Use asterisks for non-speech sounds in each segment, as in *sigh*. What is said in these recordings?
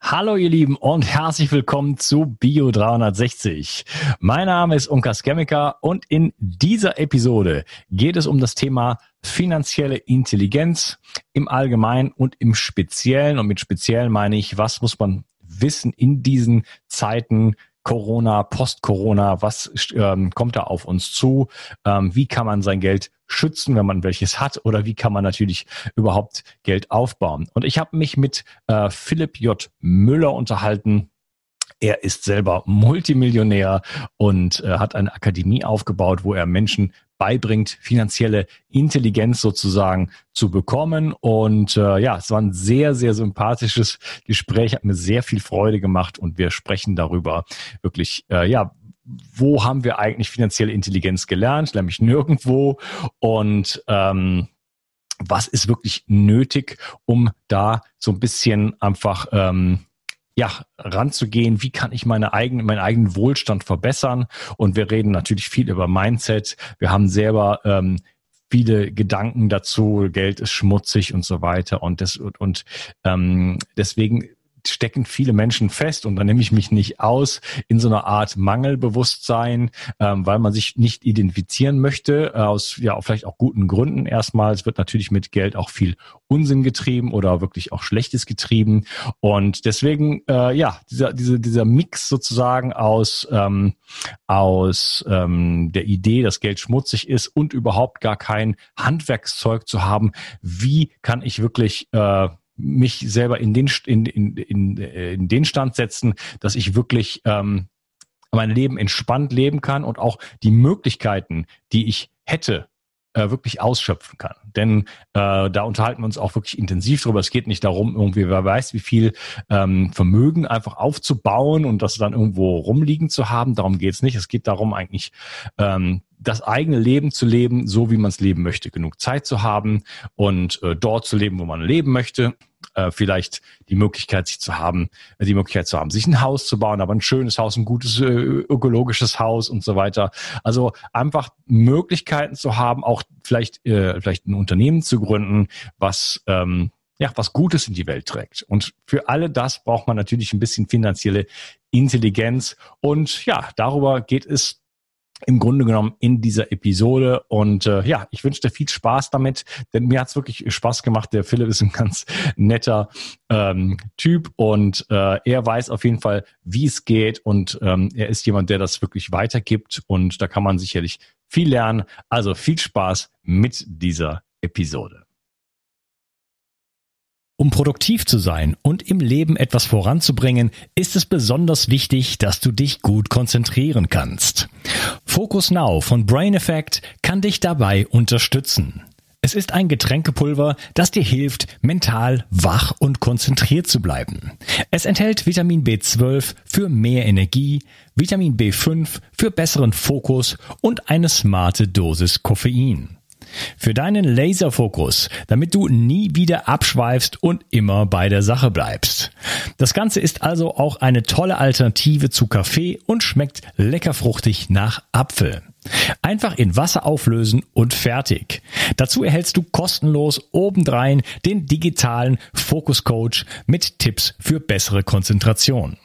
Hallo ihr Lieben und herzlich willkommen zu Bio 360. Mein Name ist Unkas Chemiker und in dieser Episode geht es um das Thema finanzielle Intelligenz im Allgemeinen und im Speziellen. Und mit Speziellen meine ich, was muss man wissen in diesen Zeiten, Corona, Post-Corona, was ähm, kommt da auf uns zu? Ähm, wie kann man sein Geld schützen, wenn man welches hat? Oder wie kann man natürlich überhaupt Geld aufbauen? Und ich habe mich mit äh, Philipp J. Müller unterhalten. Er ist selber Multimillionär und äh, hat eine Akademie aufgebaut, wo er Menschen beibringt, finanzielle Intelligenz sozusagen zu bekommen. Und äh, ja, es war ein sehr, sehr sympathisches Gespräch, hat mir sehr viel Freude gemacht und wir sprechen darüber wirklich, äh, ja, wo haben wir eigentlich finanzielle Intelligenz gelernt? Nämlich nirgendwo. Und ähm, was ist wirklich nötig, um da so ein bisschen einfach ähm, ja, ranzugehen, wie kann ich meine eigene, meinen eigenen Wohlstand verbessern. Und wir reden natürlich viel über Mindset. Wir haben selber ähm, viele Gedanken dazu, Geld ist schmutzig und so weiter. Und, das, und, und ähm, deswegen stecken viele Menschen fest und da nehme ich mich nicht aus in so einer Art Mangelbewusstsein, ähm, weil man sich nicht identifizieren möchte, äh, aus ja vielleicht auch guten Gründen erstmal. Es wird natürlich mit Geld auch viel Unsinn getrieben oder wirklich auch Schlechtes getrieben. Und deswegen, äh, ja, dieser, dieser, dieser Mix sozusagen aus, ähm, aus ähm, der Idee, dass Geld schmutzig ist und überhaupt gar kein Handwerkszeug zu haben, wie kann ich wirklich äh, mich selber in den, in, in, in, in den Stand setzen, dass ich wirklich ähm, mein Leben entspannt leben kann und auch die Möglichkeiten, die ich hätte, äh, wirklich ausschöpfen kann. Denn äh, da unterhalten wir uns auch wirklich intensiv drüber. Es geht nicht darum, irgendwie, wer weiß, wie viel ähm, Vermögen einfach aufzubauen und das dann irgendwo rumliegen zu haben. Darum geht es nicht. Es geht darum, eigentlich ähm, das eigene Leben zu leben, so wie man es leben möchte. Genug Zeit zu haben und äh, dort zu leben, wo man leben möchte. Äh, vielleicht die Möglichkeit, sich zu haben, äh, die Möglichkeit zu haben, sich ein Haus zu bauen, aber ein schönes Haus, ein gutes äh, ökologisches Haus und so weiter. Also einfach Möglichkeiten zu haben, auch vielleicht äh, vielleicht ein Unternehmen zu gründen, was ähm, ja, was Gutes in die Welt trägt. Und für alle das braucht man natürlich ein bisschen finanzielle Intelligenz. Und ja, darüber geht es im Grunde genommen in dieser Episode. Und äh, ja, ich wünsche dir viel Spaß damit, denn mir hat's wirklich Spaß gemacht. Der Philipp ist ein ganz netter ähm, Typ und äh, er weiß auf jeden Fall, wie es geht und ähm, er ist jemand, der das wirklich weitergibt und da kann man sicherlich viel lernen. Also viel Spaß mit dieser Episode. Um produktiv zu sein und im Leben etwas voranzubringen, ist es besonders wichtig, dass du dich gut konzentrieren kannst. Focus Now von Brain Effect kann dich dabei unterstützen. Es ist ein Getränkepulver, das dir hilft, mental wach und konzentriert zu bleiben. Es enthält Vitamin B12 für mehr Energie, Vitamin B5 für besseren Fokus und eine smarte Dosis Koffein. Für deinen Laserfokus, damit du nie wieder abschweifst und immer bei der Sache bleibst. Das Ganze ist also auch eine tolle Alternative zu Kaffee und schmeckt lecker fruchtig nach Apfel. Einfach in Wasser auflösen und fertig. Dazu erhältst du kostenlos obendrein den digitalen Fokus Coach mit Tipps für bessere Konzentration.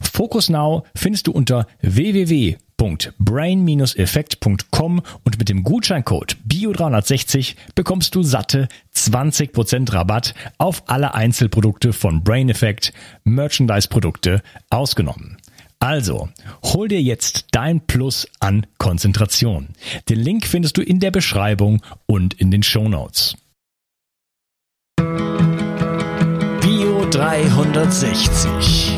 Focus Now findest du unter www www.brain-effekt.com und mit dem Gutscheincode BIO360 bekommst du satte 20% Rabatt auf alle Einzelprodukte von Brain Effect, Merchandise-Produkte ausgenommen. Also, hol dir jetzt dein Plus an Konzentration. Den Link findest du in der Beschreibung und in den Show Notes. Bio 360.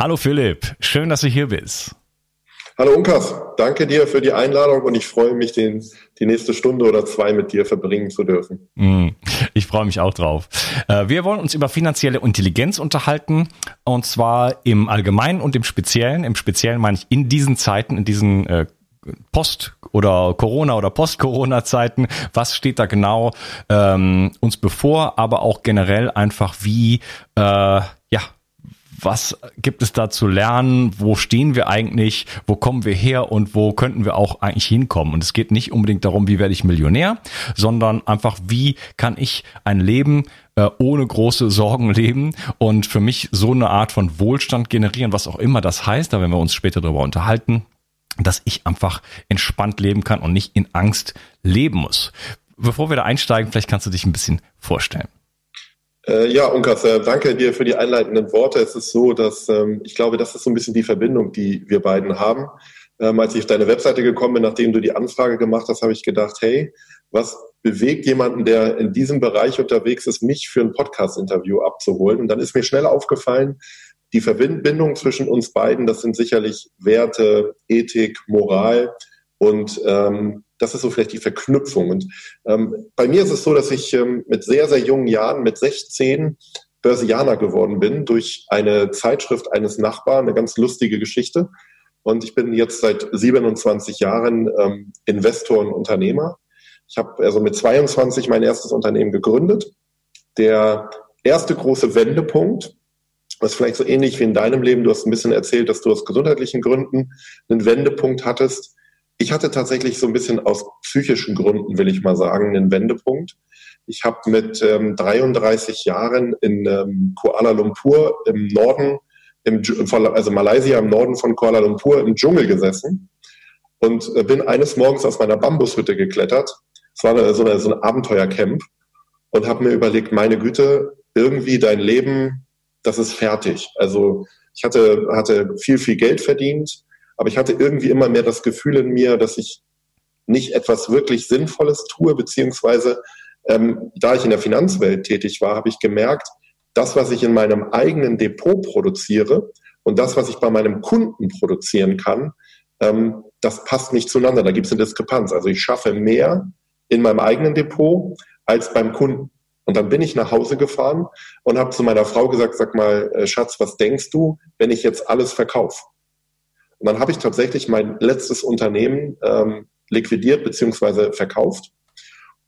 Hallo Philipp, schön, dass du hier bist. Hallo Unkas, danke dir für die Einladung und ich freue mich, den, die nächste Stunde oder zwei mit dir verbringen zu dürfen. Mm, ich freue mich auch drauf. Äh, wir wollen uns über finanzielle Intelligenz unterhalten und zwar im Allgemeinen und im Speziellen. Im Speziellen meine ich in diesen Zeiten, in diesen äh, Post- oder Corona- oder Post-Corona-Zeiten, was steht da genau ähm, uns bevor, aber auch generell einfach wie, äh, ja, was gibt es da zu lernen? Wo stehen wir eigentlich? Wo kommen wir her? Und wo könnten wir auch eigentlich hinkommen? Und es geht nicht unbedingt darum, wie werde ich Millionär, sondern einfach, wie kann ich ein Leben äh, ohne große Sorgen *laughs* leben und für mich so eine Art von Wohlstand generieren, was auch immer das heißt, da werden wir uns später darüber unterhalten dass ich einfach entspannt leben kann und nicht in Angst leben muss. Bevor wir da einsteigen, vielleicht kannst du dich ein bisschen vorstellen. Äh, ja, Unkas, danke dir für die einleitenden Worte. Es ist so, dass ähm, ich glaube, das ist so ein bisschen die Verbindung, die wir beiden haben. Ähm, als ich auf deine Webseite gekommen bin, nachdem du die Anfrage gemacht hast, habe ich gedacht, hey, was bewegt jemanden, der in diesem Bereich unterwegs ist, mich für ein Podcast-Interview abzuholen? Und dann ist mir schnell aufgefallen, die Verbindung zwischen uns beiden, das sind sicherlich Werte, Ethik, Moral und ähm, das ist so vielleicht die Verknüpfung. Und ähm, bei mir ist es so, dass ich ähm, mit sehr, sehr jungen Jahren, mit 16, Börsianer geworden bin durch eine Zeitschrift eines Nachbarn, eine ganz lustige Geschichte. Und ich bin jetzt seit 27 Jahren ähm, Investor und Unternehmer. Ich habe also mit 22 mein erstes Unternehmen gegründet. Der erste große Wendepunkt, was vielleicht so ähnlich wie in deinem Leben, du hast ein bisschen erzählt, dass du aus gesundheitlichen Gründen einen Wendepunkt hattest. Ich hatte tatsächlich so ein bisschen aus psychischen Gründen, will ich mal sagen, einen Wendepunkt. Ich habe mit ähm, 33 Jahren in ähm, Kuala Lumpur im Norden, im, also Malaysia im Norden von Kuala Lumpur im Dschungel gesessen und äh, bin eines Morgens aus meiner Bambushütte geklettert. Es war eine, so, eine, so ein Abenteuercamp und habe mir überlegt, meine Güte, irgendwie dein Leben, das ist fertig. Also ich hatte, hatte viel, viel Geld verdient, aber ich hatte irgendwie immer mehr das Gefühl in mir, dass ich nicht etwas wirklich Sinnvolles tue, beziehungsweise ähm, da ich in der Finanzwelt tätig war, habe ich gemerkt, das, was ich in meinem eigenen Depot produziere und das, was ich bei meinem Kunden produzieren kann, ähm, das passt nicht zueinander. Da gibt es eine Diskrepanz. Also ich schaffe mehr in meinem eigenen Depot als beim Kunden. Und dann bin ich nach Hause gefahren und habe zu meiner Frau gesagt, sag mal, äh, Schatz, was denkst du, wenn ich jetzt alles verkaufe? Und dann habe ich tatsächlich mein letztes Unternehmen ähm, liquidiert bzw. verkauft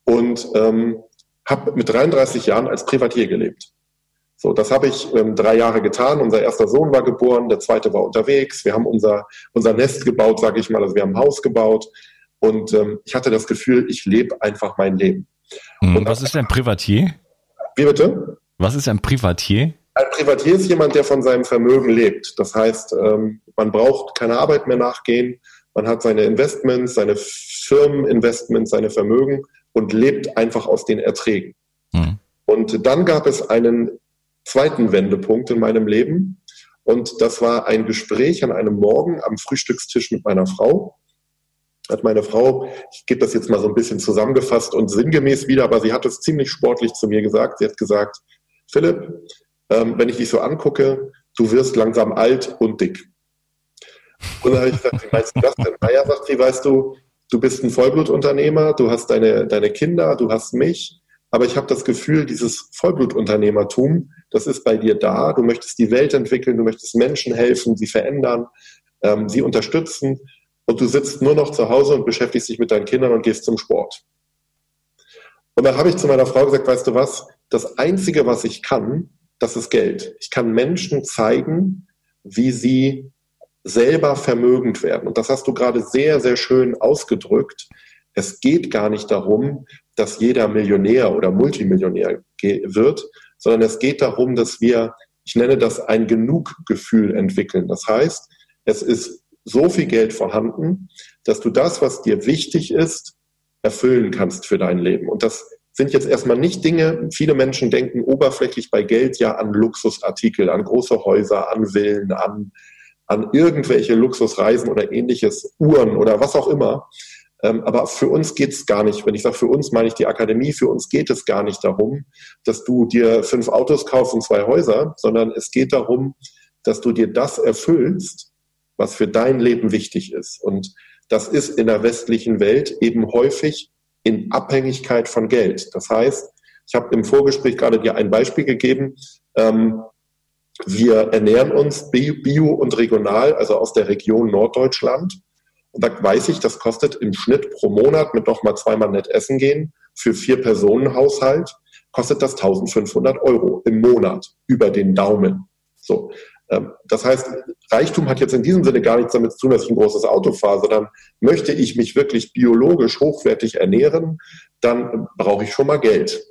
und ähm, habe mit 33 Jahren als Privatier gelebt. So, das habe ich ähm, drei Jahre getan. Unser erster Sohn war geboren, der zweite war unterwegs. Wir haben unser, unser Nest gebaut, sage ich mal. Also wir haben ein Haus gebaut. Und ähm, ich hatte das Gefühl, ich lebe einfach mein Leben. Hm, und was ist ein Privatier? Wie bitte? Was ist ein Privatier? Ein Privatier ist jemand, der von seinem Vermögen lebt. Das heißt, ähm, man braucht keine Arbeit mehr nachgehen. Man hat seine Investments, seine Firmeninvestments, seine Vermögen und lebt einfach aus den Erträgen. Mhm. Und dann gab es einen zweiten Wendepunkt in meinem Leben. Und das war ein Gespräch an einem Morgen am Frühstückstisch mit meiner Frau. Hat meine Frau, ich gebe das jetzt mal so ein bisschen zusammengefasst und sinngemäß wieder, aber sie hat es ziemlich sportlich zu mir gesagt. Sie hat gesagt, Philipp, ähm, wenn ich dich so angucke, du wirst langsam alt und dick. Und dann habe ich gesagt, wie meinst du das denn? Naja, sagt sie, weißt du, du bist ein Vollblutunternehmer, du hast deine, deine Kinder, du hast mich, aber ich habe das Gefühl, dieses Vollblutunternehmertum, das ist bei dir da. Du möchtest die Welt entwickeln, du möchtest Menschen helfen, sie verändern, ähm, sie unterstützen und du sitzt nur noch zu Hause und beschäftigst dich mit deinen Kindern und gehst zum Sport. Und dann habe ich zu meiner Frau gesagt, weißt du was, das Einzige, was ich kann, das ist Geld. Ich kann Menschen zeigen, wie sie selber vermögend werden. Und das hast du gerade sehr, sehr schön ausgedrückt. Es geht gar nicht darum, dass jeder Millionär oder Multimillionär wird, sondern es geht darum, dass wir, ich nenne das ein Genuggefühl entwickeln. Das heißt, es ist so viel Geld vorhanden, dass du das, was dir wichtig ist, erfüllen kannst für dein Leben. Und das sind jetzt erstmal nicht Dinge, viele Menschen denken oberflächlich bei Geld ja an Luxusartikel, an große Häuser, an Villen, an, an irgendwelche Luxusreisen oder ähnliches, Uhren oder was auch immer. Ähm, aber für uns geht es gar nicht, wenn ich sage für uns, meine ich die Akademie, für uns geht es gar nicht darum, dass du dir fünf Autos kaufst und zwei Häuser, sondern es geht darum, dass du dir das erfüllst, was für dein Leben wichtig ist. Und das ist in der westlichen Welt eben häufig in Abhängigkeit von Geld. Das heißt, ich habe im Vorgespräch gerade dir ein Beispiel gegeben. Ähm, wir ernähren uns bio und regional, also aus der Region Norddeutschland. Und da weiß ich, das kostet im Schnitt pro Monat mit nochmal zweimal nett essen gehen für vier Personen Haushalt, kostet das 1500 Euro im Monat über den Daumen. So. Ähm, das heißt, Reichtum hat jetzt in diesem Sinne gar nichts damit zu tun, dass ich ein großes Auto fahre, sondern möchte ich mich wirklich biologisch hochwertig ernähren, dann brauche ich schon mal Geld.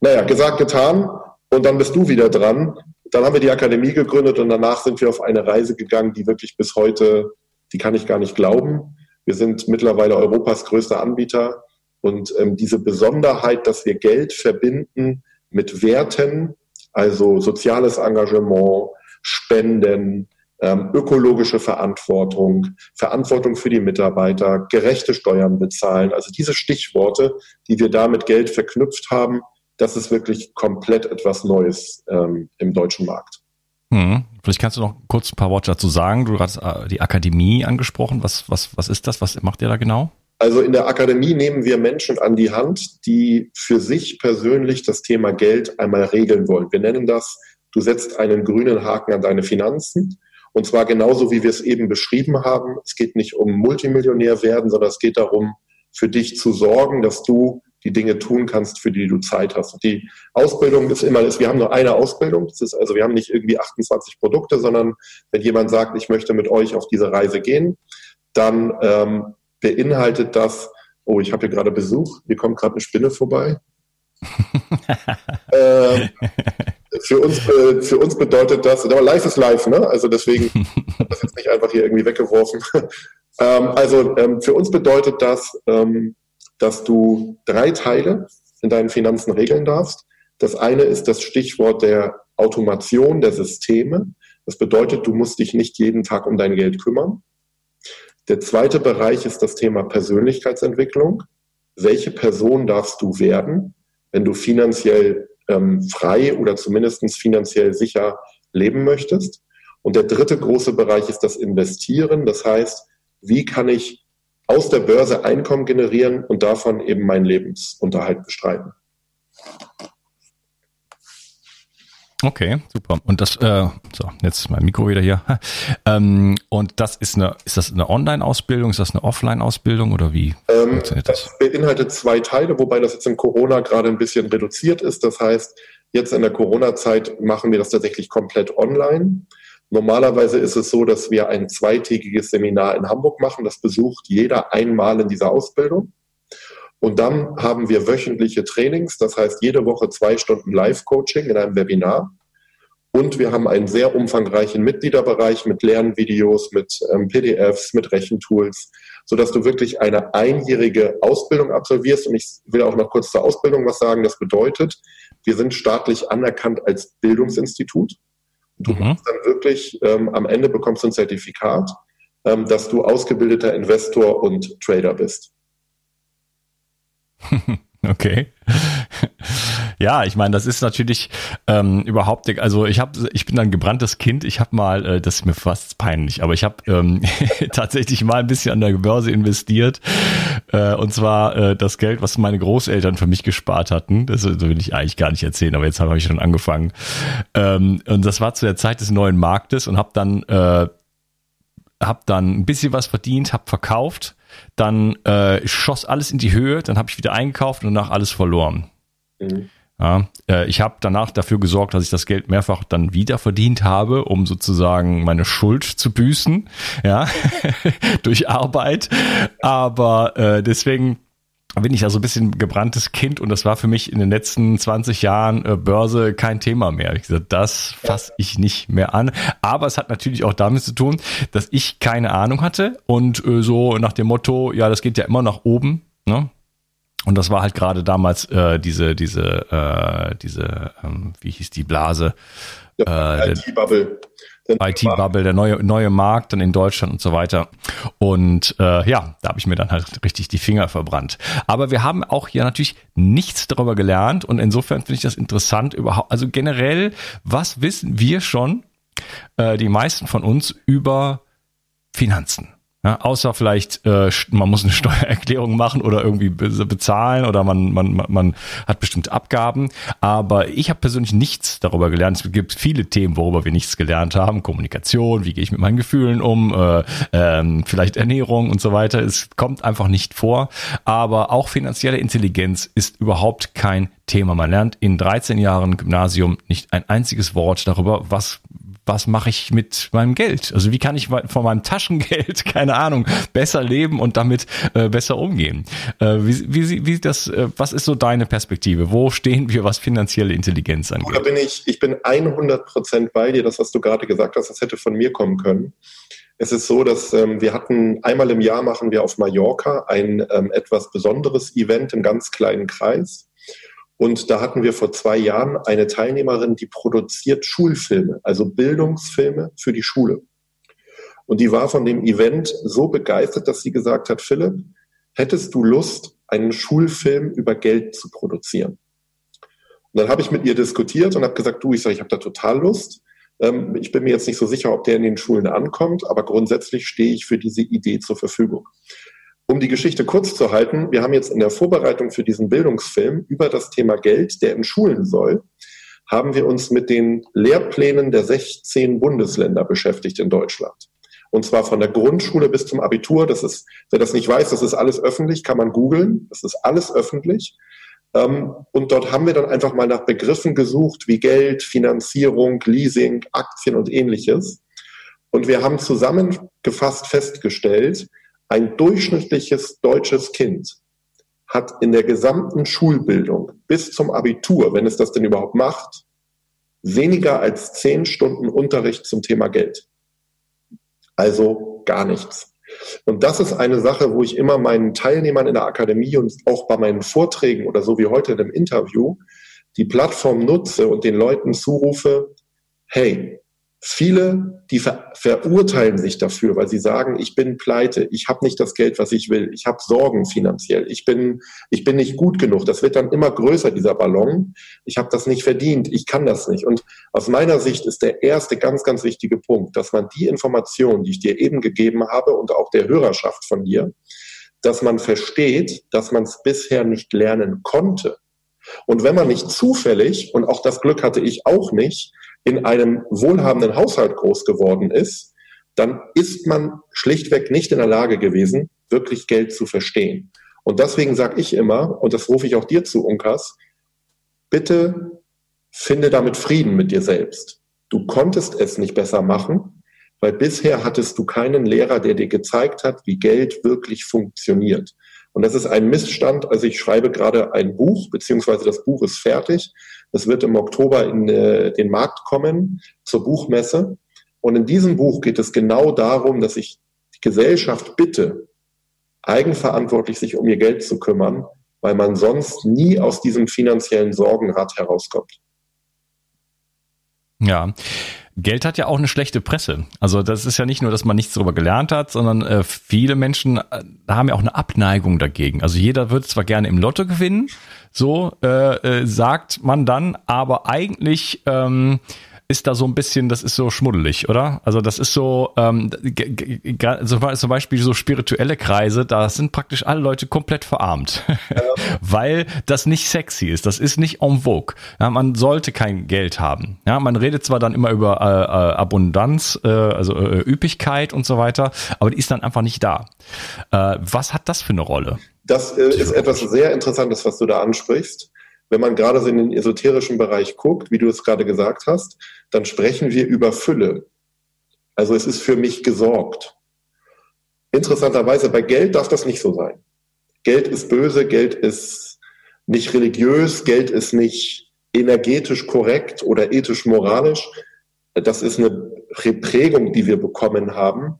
Naja, gesagt, getan. Und dann bist du wieder dran. Dann haben wir die Akademie gegründet und danach sind wir auf eine Reise gegangen, die wirklich bis heute, die kann ich gar nicht glauben. Wir sind mittlerweile Europas größter Anbieter. Und ähm, diese Besonderheit, dass wir Geld verbinden mit Werten, also soziales Engagement, Spenden, ähm, ökologische Verantwortung, Verantwortung für die Mitarbeiter, gerechte Steuern bezahlen. Also diese Stichworte, die wir da mit Geld verknüpft haben, das ist wirklich komplett etwas Neues ähm, im deutschen Markt. Hm. Vielleicht kannst du noch kurz ein paar Worte dazu sagen. Du hast äh, die Akademie angesprochen. Was, was, was ist das? Was macht ihr da genau? Also in der Akademie nehmen wir Menschen an die Hand, die für sich persönlich das Thema Geld einmal regeln wollen. Wir nennen das Du setzt einen grünen Haken an deine Finanzen. Und zwar genauso, wie wir es eben beschrieben haben. Es geht nicht um Multimillionär werden, sondern es geht darum, für dich zu sorgen, dass du die Dinge tun kannst, für die du Zeit hast. Und die Ausbildung ist immer, wir haben nur eine Ausbildung. Das ist also, wir haben nicht irgendwie 28 Produkte, sondern wenn jemand sagt, ich möchte mit euch auf diese Reise gehen, dann ähm, beinhaltet das, oh, ich habe hier gerade Besuch, hier kommt gerade eine Spinne vorbei. *laughs* äh, für uns, für uns bedeutet das, aber live ist live, ne? Also deswegen *laughs* habe das jetzt nicht einfach hier irgendwie weggeworfen. *laughs* ähm, also ähm, für uns bedeutet das, ähm, dass du drei Teile in deinen Finanzen regeln darfst. Das eine ist das Stichwort der Automation der Systeme. Das bedeutet, du musst dich nicht jeden Tag um dein Geld kümmern. Der zweite Bereich ist das Thema Persönlichkeitsentwicklung. Welche Person darfst du werden, wenn du finanziell ähm, frei oder zumindest finanziell sicher leben möchtest. Und der dritte große Bereich ist das Investieren. Das heißt, wie kann ich aus der Börse Einkommen generieren und davon eben meinen Lebensunterhalt bestreiten? Okay, super. Und das, äh, so, jetzt mein Mikro wieder hier. *laughs* Ähm, und das ist eine, ist das eine Online-Ausbildung, ist das eine Offline-Ausbildung oder wie ähm, funktioniert das? Das beinhaltet zwei Teile, wobei das jetzt in Corona gerade ein bisschen reduziert ist. Das heißt, jetzt in der Corona-Zeit machen wir das tatsächlich komplett online. Normalerweise ist es so, dass wir ein zweitägiges Seminar in Hamburg machen. Das besucht jeder einmal in dieser Ausbildung. Und dann haben wir wöchentliche Trainings, das heißt jede Woche zwei Stunden Live-Coaching in einem Webinar. Und wir haben einen sehr umfangreichen Mitgliederbereich mit Lernvideos, mit ähm, PDFs, mit Rechentools, sodass du wirklich eine einjährige Ausbildung absolvierst. Und ich will auch noch kurz zur Ausbildung was sagen. Das bedeutet, wir sind staatlich anerkannt als Bildungsinstitut. Du mhm. dann wirklich, ähm, am Ende bekommst du ein Zertifikat, ähm, dass du ausgebildeter Investor und Trader bist. *laughs* Okay. Ja, ich meine, das ist natürlich ähm, überhaupt, also ich habe, ich bin ein gebranntes Kind. Ich habe mal, äh, das ist mir fast peinlich, aber ich habe ähm, *laughs* tatsächlich mal ein bisschen an der Börse investiert äh, und zwar äh, das Geld, was meine Großeltern für mich gespart hatten. Das will ich eigentlich gar nicht erzählen, aber jetzt habe ich schon angefangen. Ähm, und das war zu der Zeit des neuen Marktes und habe dann, äh, habe dann ein bisschen was verdient, habe verkauft dann äh, schoss alles in die Höhe, dann habe ich wieder eingekauft und danach alles verloren. Mhm. Ja, äh, ich habe danach dafür gesorgt, dass ich das Geld mehrfach dann wieder verdient habe, um sozusagen meine Schuld zu büßen, ja, *laughs* durch Arbeit. Aber äh, deswegen bin ich ja so ein bisschen gebranntes Kind und das war für mich in den letzten 20 Jahren äh, Börse kein Thema mehr. Ich gesagt, das fasse ich nicht mehr an. Aber es hat natürlich auch damit zu tun, dass ich keine Ahnung hatte und äh, so nach dem Motto, ja, das geht ja immer nach oben. Ne? Und das war halt gerade damals äh, diese, diese, äh, diese, ähm, wie hieß die Blase? Ja, äh, IT-Bubble. IT-Bubble, der neue, neue Markt dann in Deutschland und so weiter. Und äh, ja, da habe ich mir dann halt richtig die Finger verbrannt. Aber wir haben auch hier natürlich nichts darüber gelernt und insofern finde ich das interessant überhaupt. Also generell, was wissen wir schon, äh, die meisten von uns, über Finanzen. Ja, außer vielleicht, äh, man muss eine *laughs* Steuererklärung machen oder irgendwie bezahlen oder man, man, man hat bestimmte Abgaben. Aber ich habe persönlich nichts darüber gelernt. Es gibt viele Themen, worüber wir nichts gelernt haben. Kommunikation, wie gehe ich mit meinen Gefühlen um, äh, ähm, vielleicht Ernährung und so weiter. Es kommt einfach nicht vor. Aber auch finanzielle Intelligenz ist überhaupt kein Thema. Man lernt in 13 Jahren Gymnasium nicht ein einziges Wort darüber, was was mache ich mit meinem Geld? Also wie kann ich von meinem Taschengeld, *laughs* keine Ahnung, besser leben und damit äh, besser umgehen? Äh, wie, wie, wie das, äh, was ist so deine Perspektive? Wo stehen wir, was finanzielle Intelligenz angeht? Da bin ich, ich bin 100 Prozent bei dir. Das, was du gerade gesagt hast, das hätte von mir kommen können. Es ist so, dass ähm, wir hatten einmal im Jahr machen wir auf Mallorca ein ähm, etwas besonderes Event im ganz kleinen Kreis. Und da hatten wir vor zwei Jahren eine Teilnehmerin, die produziert Schulfilme, also Bildungsfilme für die Schule. Und die war von dem Event so begeistert, dass sie gesagt hat, Philipp, hättest du Lust, einen Schulfilm über Geld zu produzieren? Und dann habe ich mit ihr diskutiert und habe gesagt, du, ich sage, ich habe da total Lust. Ähm, ich bin mir jetzt nicht so sicher, ob der in den Schulen ankommt, aber grundsätzlich stehe ich für diese Idee zur Verfügung. Um die Geschichte kurz zu halten, wir haben jetzt in der Vorbereitung für diesen Bildungsfilm über das Thema Geld, der in Schulen soll, haben wir uns mit den Lehrplänen der 16 Bundesländer beschäftigt in Deutschland. Und zwar von der Grundschule bis zum Abitur. Das ist, wer das nicht weiß, das ist alles öffentlich, kann man googeln. Das ist alles öffentlich. Ähm, und dort haben wir dann einfach mal nach Begriffen gesucht, wie Geld, Finanzierung, Leasing, Aktien und ähnliches. Und wir haben zusammengefasst festgestellt, ein durchschnittliches deutsches Kind hat in der gesamten Schulbildung bis zum Abitur, wenn es das denn überhaupt macht, weniger als zehn Stunden Unterricht zum Thema Geld. Also gar nichts. Und das ist eine Sache, wo ich immer meinen Teilnehmern in der Akademie und auch bei meinen Vorträgen oder so wie heute in dem Interview die Plattform nutze und den Leuten zurufe, hey, Viele, die ver verurteilen sich dafür, weil sie sagen, ich bin pleite, ich habe nicht das Geld, was ich will, ich habe Sorgen finanziell, ich bin, ich bin nicht gut genug. Das wird dann immer größer, dieser Ballon. Ich habe das nicht verdient, ich kann das nicht. Und aus meiner Sicht ist der erste ganz, ganz wichtige Punkt, dass man die Informationen, die ich dir eben gegeben habe und auch der Hörerschaft von dir, dass man versteht, dass man es bisher nicht lernen konnte. Und wenn man nicht zufällig, und auch das Glück hatte ich auch nicht, in einem wohlhabenden Haushalt groß geworden ist, dann ist man schlichtweg nicht in der Lage gewesen, wirklich Geld zu verstehen. Und deswegen sage ich immer, und das rufe ich auch dir zu, Unkas, bitte finde damit Frieden mit dir selbst. Du konntest es nicht besser machen, weil bisher hattest du keinen Lehrer, der dir gezeigt hat, wie Geld wirklich funktioniert. Und das ist ein Missstand. Also ich schreibe gerade ein Buch, beziehungsweise das Buch ist fertig. Es wird im Oktober in äh, den Markt kommen zur Buchmesse. Und in diesem Buch geht es genau darum, dass ich die Gesellschaft bitte, eigenverantwortlich sich um ihr Geld zu kümmern, weil man sonst nie aus diesem finanziellen Sorgenrad herauskommt. Ja. Geld hat ja auch eine schlechte Presse. Also das ist ja nicht nur, dass man nichts darüber gelernt hat, sondern äh, viele Menschen äh, haben ja auch eine Abneigung dagegen. Also jeder würde zwar gerne im Lotto gewinnen, so äh, äh, sagt man dann, aber eigentlich ähm, ist da so ein bisschen, das ist so schmuddelig, oder? Also das ist so, ähm, zum Beispiel so spirituelle Kreise, da sind praktisch alle Leute komplett verarmt, ja. *laughs* weil das nicht sexy ist, das ist nicht en vogue. Ja, man sollte kein Geld haben. Ja, man redet zwar dann immer über äh, äh, Abundanz, äh, also äh, Üppigkeit und so weiter, aber die ist dann einfach nicht da. Äh, was hat das für eine Rolle? Das äh, ist etwas sehr Interessantes, was du da ansprichst wenn man gerade so in den esoterischen Bereich guckt, wie du es gerade gesagt hast, dann sprechen wir über Fülle. Also es ist für mich gesorgt. Interessanterweise bei Geld darf das nicht so sein. Geld ist böse, Geld ist nicht religiös, Geld ist nicht energetisch korrekt oder ethisch moralisch. Das ist eine Prägung, die wir bekommen haben,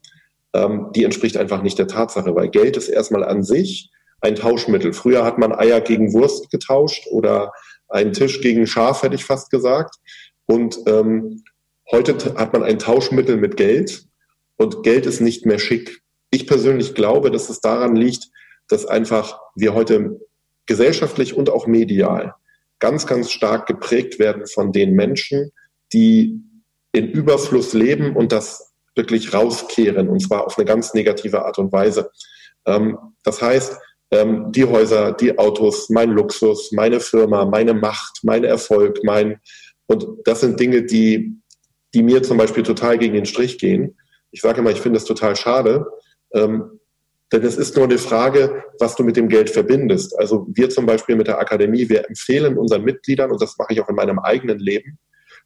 ähm, die entspricht einfach nicht der Tatsache, weil Geld ist erstmal an sich ein Tauschmittel. Früher hat man Eier gegen Wurst getauscht oder einen Tisch gegen Schaf, hätte ich fast gesagt. Und ähm, heute hat man ein Tauschmittel mit Geld und Geld ist nicht mehr schick. Ich persönlich glaube, dass es daran liegt, dass einfach wir heute gesellschaftlich und auch medial ganz, ganz stark geprägt werden von den Menschen, die in Überfluss leben und das wirklich rauskehren und zwar auf eine ganz negative Art und Weise. Ähm, das heißt, ähm, die Häuser, die Autos, mein Luxus, meine Firma, meine Macht, mein Erfolg, mein und das sind Dinge, die, die mir zum Beispiel total gegen den Strich gehen. Ich sage immer, ich finde es total schade, ähm, denn es ist nur eine Frage, was du mit dem Geld verbindest. Also wir zum Beispiel mit der Akademie, wir empfehlen unseren Mitgliedern, und das mache ich auch in meinem eigenen Leben,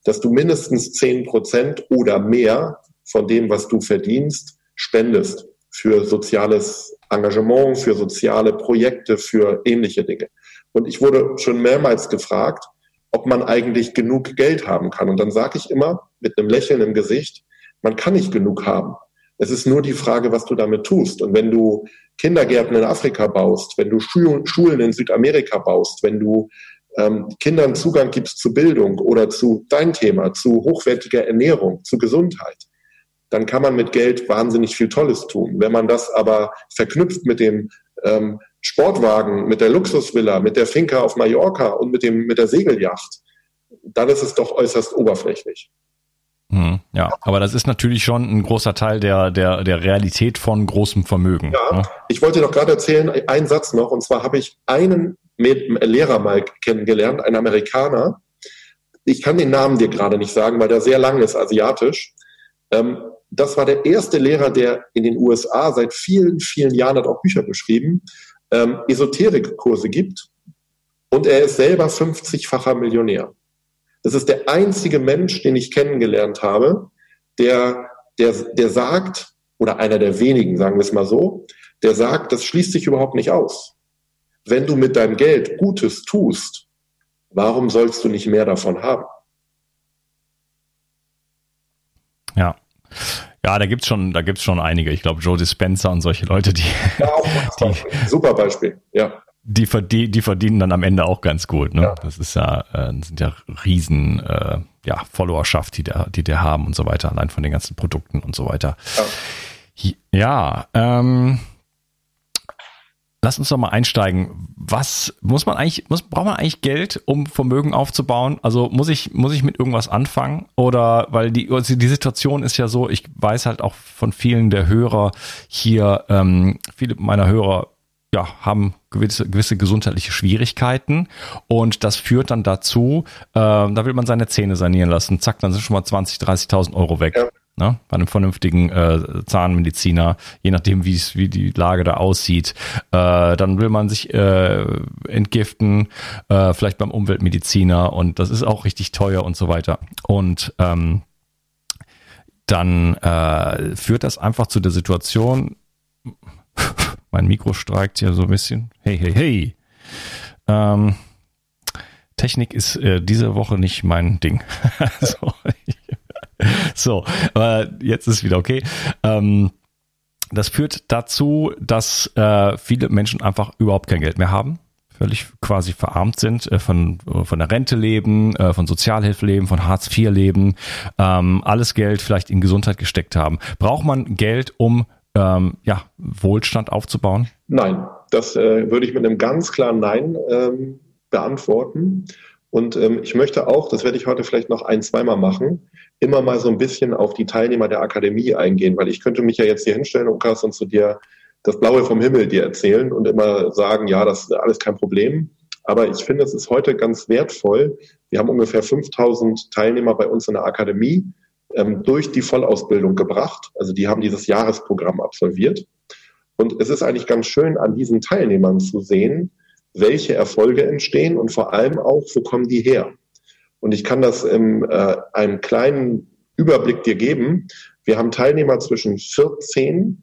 dass du mindestens zehn Prozent oder mehr von dem, was du verdienst, spendest für soziales Engagement, für soziale Projekte, für ähnliche Dinge. Und ich wurde schon mehrmals gefragt, ob man eigentlich genug Geld haben kann. Und dann sage ich immer mit einem Lächeln im Gesicht, man kann nicht genug haben. Es ist nur die Frage, was du damit tust. Und wenn du Kindergärten in Afrika baust, wenn du Schulen in Südamerika baust, wenn du ähm, Kindern Zugang gibst zu Bildung oder zu dein Thema, zu hochwertiger Ernährung, zu Gesundheit, dann kann man mit Geld wahnsinnig viel Tolles tun. Wenn man das aber verknüpft mit dem ähm, Sportwagen, mit der Luxusvilla, mit der Finca auf Mallorca und mit, dem, mit der Segelyacht, dann ist es doch äußerst oberflächlich. Hm, ja, aber das ist natürlich schon ein großer Teil der, der, der Realität von großem Vermögen. Ja, ne? ich wollte doch gerade erzählen, einen Satz noch, und zwar habe ich einen Lehrer mal kennengelernt, einen Amerikaner. Ich kann den Namen dir gerade nicht sagen, weil der sehr lang ist, asiatisch. Ähm, das war der erste Lehrer, der in den USA seit vielen, vielen Jahren hat auch Bücher geschrieben, ähm, Esoterikkurse gibt. Und er ist selber 50-facher Millionär. Das ist der einzige Mensch, den ich kennengelernt habe, der, der, der sagt, oder einer der wenigen, sagen wir es mal so, der sagt, das schließt sich überhaupt nicht aus. Wenn du mit deinem Geld Gutes tust, warum sollst du nicht mehr davon haben? Ja. Ja, da gibt's schon, da gibt's schon einige. Ich glaube, Joe Dispenza und solche Leute, die, ja, *laughs* die super Beispiel. Ja. Die, verdien, die verdienen dann am Ende auch ganz gut. Ne? Ja. Das ist ja, äh, sind ja riesen äh, ja, Followerschaft, die der, die der haben und so weiter, allein von den ganzen Produkten und so weiter. Ja, ja ähm, lass uns doch mal einsteigen. Was muss man eigentlich, muss, braucht man eigentlich Geld, um Vermögen aufzubauen? Also muss ich, muss ich mit irgendwas anfangen? Oder, weil die, also die Situation ist ja so, ich weiß halt auch von vielen der Hörer hier, ähm, viele meiner Hörer ja, haben gewisse, gewisse gesundheitliche Schwierigkeiten und das führt dann dazu, äh, da will man seine Zähne sanieren lassen, zack, dann sind schon mal 20, 30.000 Euro weg. Ja ne? bei einem vernünftigen äh, Zahnmediziner, je nachdem, wie es wie die Lage da aussieht. Äh, dann will man sich äh, entgiften, äh, vielleicht beim Umweltmediziner und das ist auch richtig teuer und so weiter. Und ähm, dann äh, führt das einfach zu der Situation, *laughs* mein Mikro streikt hier so ein bisschen. Hey, hey, hey. Ähm, Technik ist äh, diese Woche nicht mein Ding. *laughs* also, *laughs* so, aber jetzt ist wieder okay. Ähm, das führt dazu, dass äh, viele Menschen einfach überhaupt kein Geld mehr haben völlig quasi verarmt sind, äh, von, von der Rente leben, äh, von Sozialhilfe leben, von Hartz IV leben, ähm, alles Geld vielleicht in Gesundheit gesteckt haben. Braucht man Geld, um ähm, ja, Wohlstand aufzubauen? Nein, das äh, würde ich mit einem ganz klaren Nein ähm, beantworten. Und ähm, ich möchte auch, das werde ich heute vielleicht noch ein, zweimal machen, immer mal so ein bisschen auf die Teilnehmer der Akademie eingehen, weil ich könnte mich ja jetzt hier hinstellen, Ukas, und zu dir das Blaue vom Himmel dir erzählen und immer sagen, ja, das ist alles kein Problem. Aber ich finde, es ist heute ganz wertvoll. Wir haben ungefähr 5000 Teilnehmer bei uns in der Akademie ähm, durch die Vollausbildung gebracht. Also die haben dieses Jahresprogramm absolviert. Und es ist eigentlich ganz schön, an diesen Teilnehmern zu sehen, welche Erfolge entstehen und vor allem auch, wo kommen die her. Und ich kann das in äh, einem kleinen Überblick dir geben. Wir haben Teilnehmer zwischen 14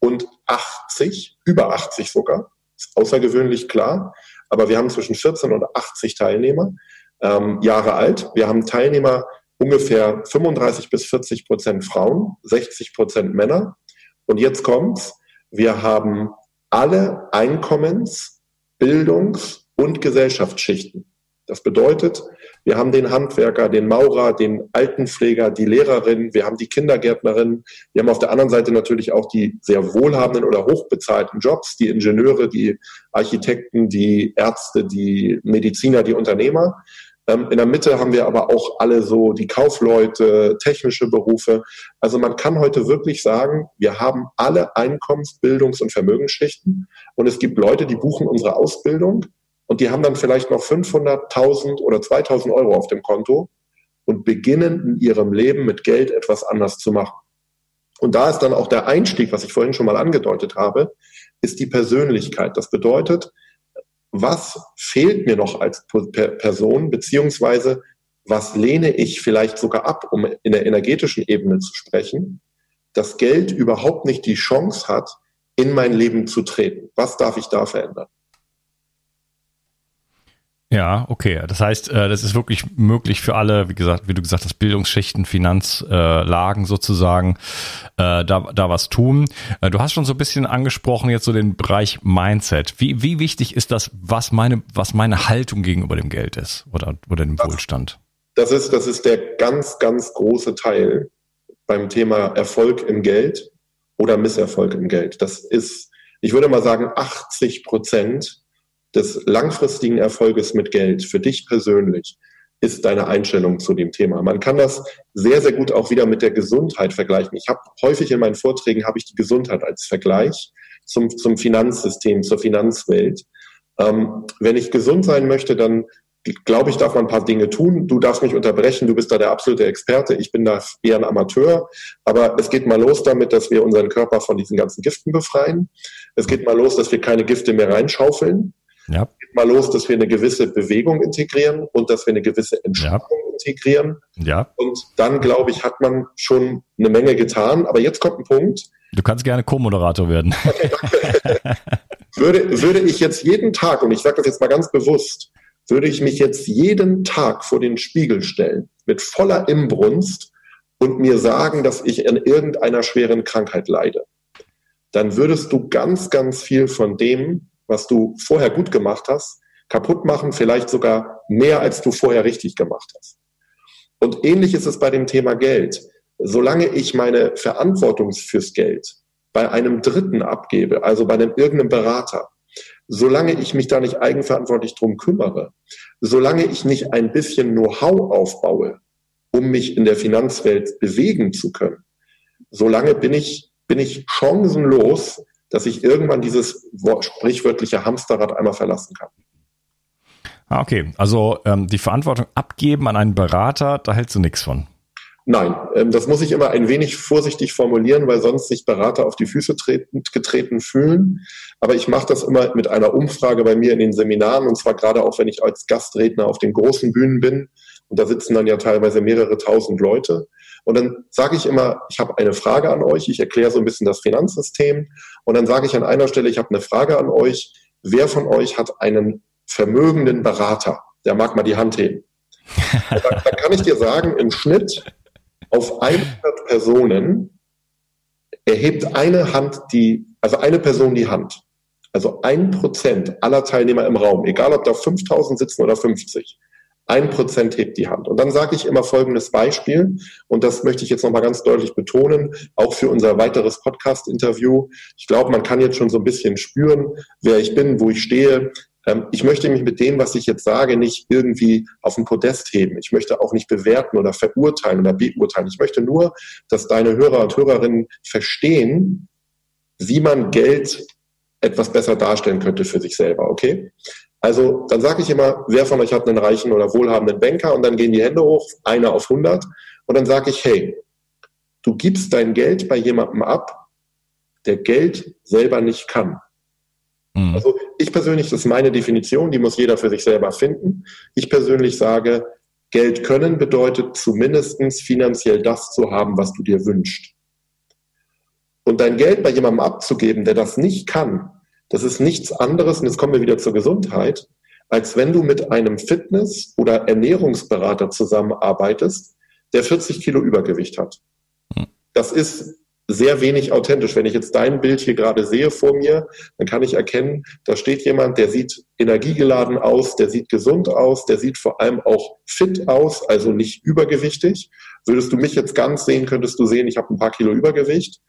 und 80, über 80 sogar. Ist außergewöhnlich klar. Aber wir haben zwischen 14 und 80 Teilnehmer ähm, Jahre alt. Wir haben Teilnehmer ungefähr 35 bis 40 Prozent Frauen, 60 Prozent Männer. Und jetzt kommt's. Wir haben alle Einkommens, Bildungs- und Gesellschaftsschichten. Das bedeutet, wir haben den Handwerker, den Maurer, den Altenpfleger, die Lehrerin, wir haben die Kindergärtnerin, wir haben auf der anderen Seite natürlich auch die sehr wohlhabenden oder hochbezahlten Jobs, die Ingenieure, die Architekten, die Ärzte, die Mediziner, die Unternehmer. Ähm, in der Mitte haben wir aber auch alle so die Kaufleute, technische Berufe. Also man kann heute wirklich sagen, wir haben alle Einkommens-, Bildungs- und Vermögensschichten. Und es gibt Leute, die buchen unsere Ausbildung und die haben dann vielleicht noch 500.000 oder 2.000 Euro auf dem Konto und beginnen in ihrem Leben mit Geld etwas anders zu machen. Und da ist dann auch der Einstieg, was ich vorhin schon mal angedeutet habe, ist die Persönlichkeit. Das bedeutet, was fehlt mir noch als Person, beziehungsweise was lehne ich vielleicht sogar ab, um in der energetischen Ebene zu sprechen, dass Geld überhaupt nicht die Chance hat, in mein Leben zu treten. Was darf ich da verändern? Ja, okay. Das heißt, äh, das ist wirklich möglich für alle, wie gesagt, wie du gesagt hast, Bildungsschichten, Finanzlagen sozusagen, äh, da, da was tun. Äh, du hast schon so ein bisschen angesprochen jetzt so den Bereich Mindset. Wie, wie wichtig ist das, was meine, was meine Haltung gegenüber dem Geld ist oder, oder dem Wohlstand? Das ist, das ist der ganz, ganz große Teil beim Thema Erfolg im Geld oder Misserfolg im Geld. Das ist, ich würde mal sagen, 80 Prozent des langfristigen Erfolges mit Geld für dich persönlich ist deine Einstellung zu dem Thema. Man kann das sehr, sehr gut auch wieder mit der Gesundheit vergleichen. Ich habe häufig in meinen Vorträgen habe ich die Gesundheit als Vergleich zum, zum Finanzsystem, zur Finanzwelt. Ähm, wenn ich gesund sein möchte, dann glaube ich, darf man ein paar Dinge tun. Du darfst mich unterbrechen, du bist da der absolute Experte. Ich bin da eher ein Amateur. Aber es geht mal los damit, dass wir unseren Körper von diesen ganzen Giften befreien. Es geht mal los, dass wir keine Gifte mehr reinschaufeln. Ja. Geht mal los, dass wir eine gewisse Bewegung integrieren und dass wir eine gewisse Entspannung ja. integrieren. Ja. Und dann, glaube ich, hat man schon eine Menge getan. Aber jetzt kommt ein Punkt. Du kannst gerne Co-Moderator werden. Okay, *laughs* würde, würde ich jetzt jeden Tag, und ich sage das jetzt mal ganz bewusst, würde ich mich jetzt jeden Tag vor den Spiegel stellen, mit voller Imbrunst und mir sagen, dass ich an irgendeiner schweren Krankheit leide, dann würdest du ganz, ganz viel von dem, was du vorher gut gemacht hast, kaputt machen, vielleicht sogar mehr, als du vorher richtig gemacht hast. Und ähnlich ist es bei dem Thema Geld. Solange ich meine Verantwortung fürs Geld bei einem Dritten abgebe, also bei einem irgendeinem Berater, solange ich mich da nicht eigenverantwortlich drum kümmere, solange ich nicht ein bisschen Know-how aufbaue, um mich in der Finanzwelt bewegen zu können, solange bin ich, bin ich chancenlos, dass ich irgendwann dieses sprichwörtliche Hamsterrad einmal verlassen kann. Ah, okay. Also ähm, die Verantwortung abgeben an einen Berater, da hältst du nichts von. Nein, ähm, das muss ich immer ein wenig vorsichtig formulieren, weil sonst sich Berater auf die Füße treten, getreten fühlen. Aber ich mache das immer mit einer Umfrage bei mir in den Seminaren und zwar gerade auch, wenn ich als Gastredner auf den großen Bühnen bin. Und da sitzen dann ja teilweise mehrere tausend Leute. Und dann sage ich immer, ich habe eine Frage an euch, ich erkläre so ein bisschen das Finanzsystem und dann sage ich an einer Stelle, ich habe eine Frage an euch, wer von euch hat einen vermögenden Berater? Der mag mal die Hand heben. *laughs* da, da kann ich dir sagen, im Schnitt auf 100 Personen erhebt eine Hand die, also eine Person die Hand. Also ein Prozent aller Teilnehmer im Raum, egal ob da 5000 sitzen oder 50, ein Prozent hebt die Hand. Und dann sage ich immer folgendes Beispiel, und das möchte ich jetzt nochmal ganz deutlich betonen, auch für unser weiteres Podcast-Interview. Ich glaube, man kann jetzt schon so ein bisschen spüren, wer ich bin, wo ich stehe. Ähm, ich möchte mich mit dem, was ich jetzt sage, nicht irgendwie auf den Podest heben. Ich möchte auch nicht bewerten oder verurteilen oder beurteilen. Ich möchte nur, dass deine Hörer und Hörerinnen verstehen, wie man Geld etwas besser darstellen könnte für sich selber, okay? Also dann sage ich immer, wer von euch hat einen reichen oder wohlhabenden Banker und dann gehen die Hände hoch, einer auf 100 und dann sage ich, hey, du gibst dein Geld bei jemandem ab, der Geld selber nicht kann. Mhm. Also ich persönlich, das ist meine Definition, die muss jeder für sich selber finden. Ich persönlich sage, Geld können bedeutet zumindest finanziell das zu haben, was du dir wünschst. Und dein Geld bei jemandem abzugeben, der das nicht kann, das ist nichts anderes, und jetzt kommen wir wieder zur Gesundheit, als wenn du mit einem Fitness- oder Ernährungsberater zusammenarbeitest, der 40 Kilo Übergewicht hat. Hm. Das ist sehr wenig authentisch. Wenn ich jetzt dein Bild hier gerade sehe vor mir, dann kann ich erkennen, da steht jemand, der sieht energiegeladen aus, der sieht gesund aus, der sieht vor allem auch fit aus, also nicht übergewichtig. Würdest du mich jetzt ganz sehen, könntest du sehen, ich habe ein paar Kilo Übergewicht.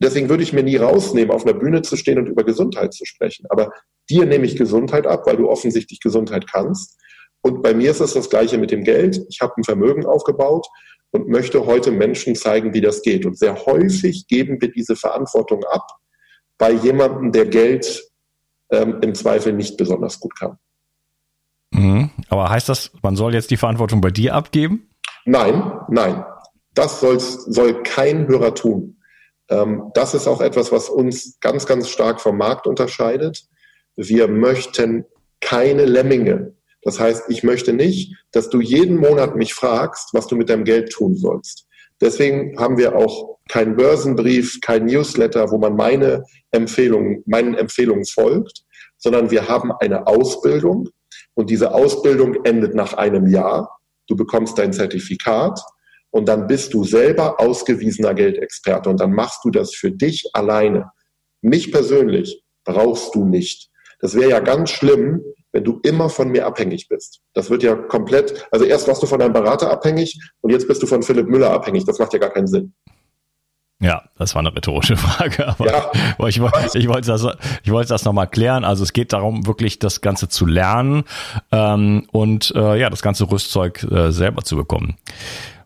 Deswegen würde ich mir nie rausnehmen, auf einer Bühne zu stehen und über Gesundheit zu sprechen. Aber dir nehme ich Gesundheit ab, weil du offensichtlich Gesundheit kannst. Und bei mir ist es das Gleiche mit dem Geld. Ich habe ein Vermögen aufgebaut und möchte heute Menschen zeigen, wie das geht. Und sehr häufig geben wir diese Verantwortung ab bei jemandem, der Geld ähm, im Zweifel nicht besonders gut kann. Mhm. Aber heißt das, man soll jetzt die Verantwortung bei dir abgeben? Nein, nein. Das soll kein Hörer tun. Ähm, das ist auch etwas, was uns ganz, ganz stark vom Markt unterscheidet. Wir möchten keine Lemminge. Das heißt, ich möchte nicht, dass du jeden Monat mich fragst, was du mit deinem Geld tun sollst. Deswegen haben wir auch keinen Börsenbrief, kein Newsletter, wo man meine Empfehlungen, meinen Empfehlungen folgt, sondern wir haben eine Ausbildung und diese Ausbildung endet nach einem Jahr. Du bekommst dein Zertifikat und dann bist du selber ausgewiesener Geldexperte und dann machst du das für dich alleine. Mich persönlich brauchst du nicht. Das wäre ja ganz schlimm, wenn du immer von mir abhängig bist. Das wird ja komplett, also erst warst du von deinem Berater abhängig und jetzt bist du von Philipp Müller abhängig. Das macht ja gar keinen Sinn. Ja, das war eine rhetorische *laughs* Frage, aber ja. *laughs* ich, ich, wollte das, ich wollte das nochmal klären. Also es geht darum, wirklich das Ganze zu lernen ähm, und äh, ja, das ganze Rüstzeug äh, selber zu bekommen.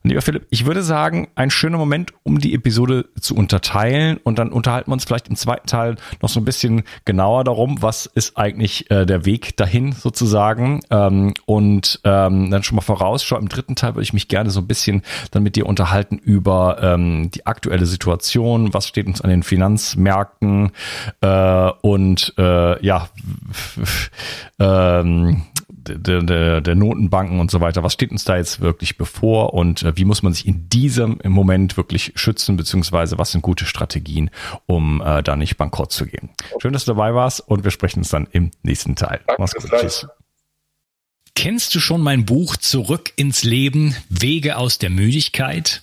Lieber Philipp, ich würde sagen, ein schöner Moment, um die Episode zu unterteilen. Und dann unterhalten wir uns vielleicht im zweiten Teil noch so ein bisschen genauer darum, was ist eigentlich äh, der Weg dahin sozusagen. Ähm, und ähm, dann schon mal vorausschauen. Im dritten Teil würde ich mich gerne so ein bisschen dann mit dir unterhalten über ähm, die aktuelle Situation, was steht uns an den Finanzmärkten? Äh, und äh, ja, *laughs* ähm, der, der, der Notenbanken und so weiter. Was steht uns da jetzt wirklich bevor und äh, wie muss man sich in diesem Moment wirklich schützen, beziehungsweise was sind gute Strategien, um äh, da nicht bankrott zu gehen? Schön, dass du dabei warst und wir sprechen uns dann im nächsten Teil. Mach's gut. Tschüss. Kennst du schon mein Buch Zurück ins Leben, Wege aus der Müdigkeit?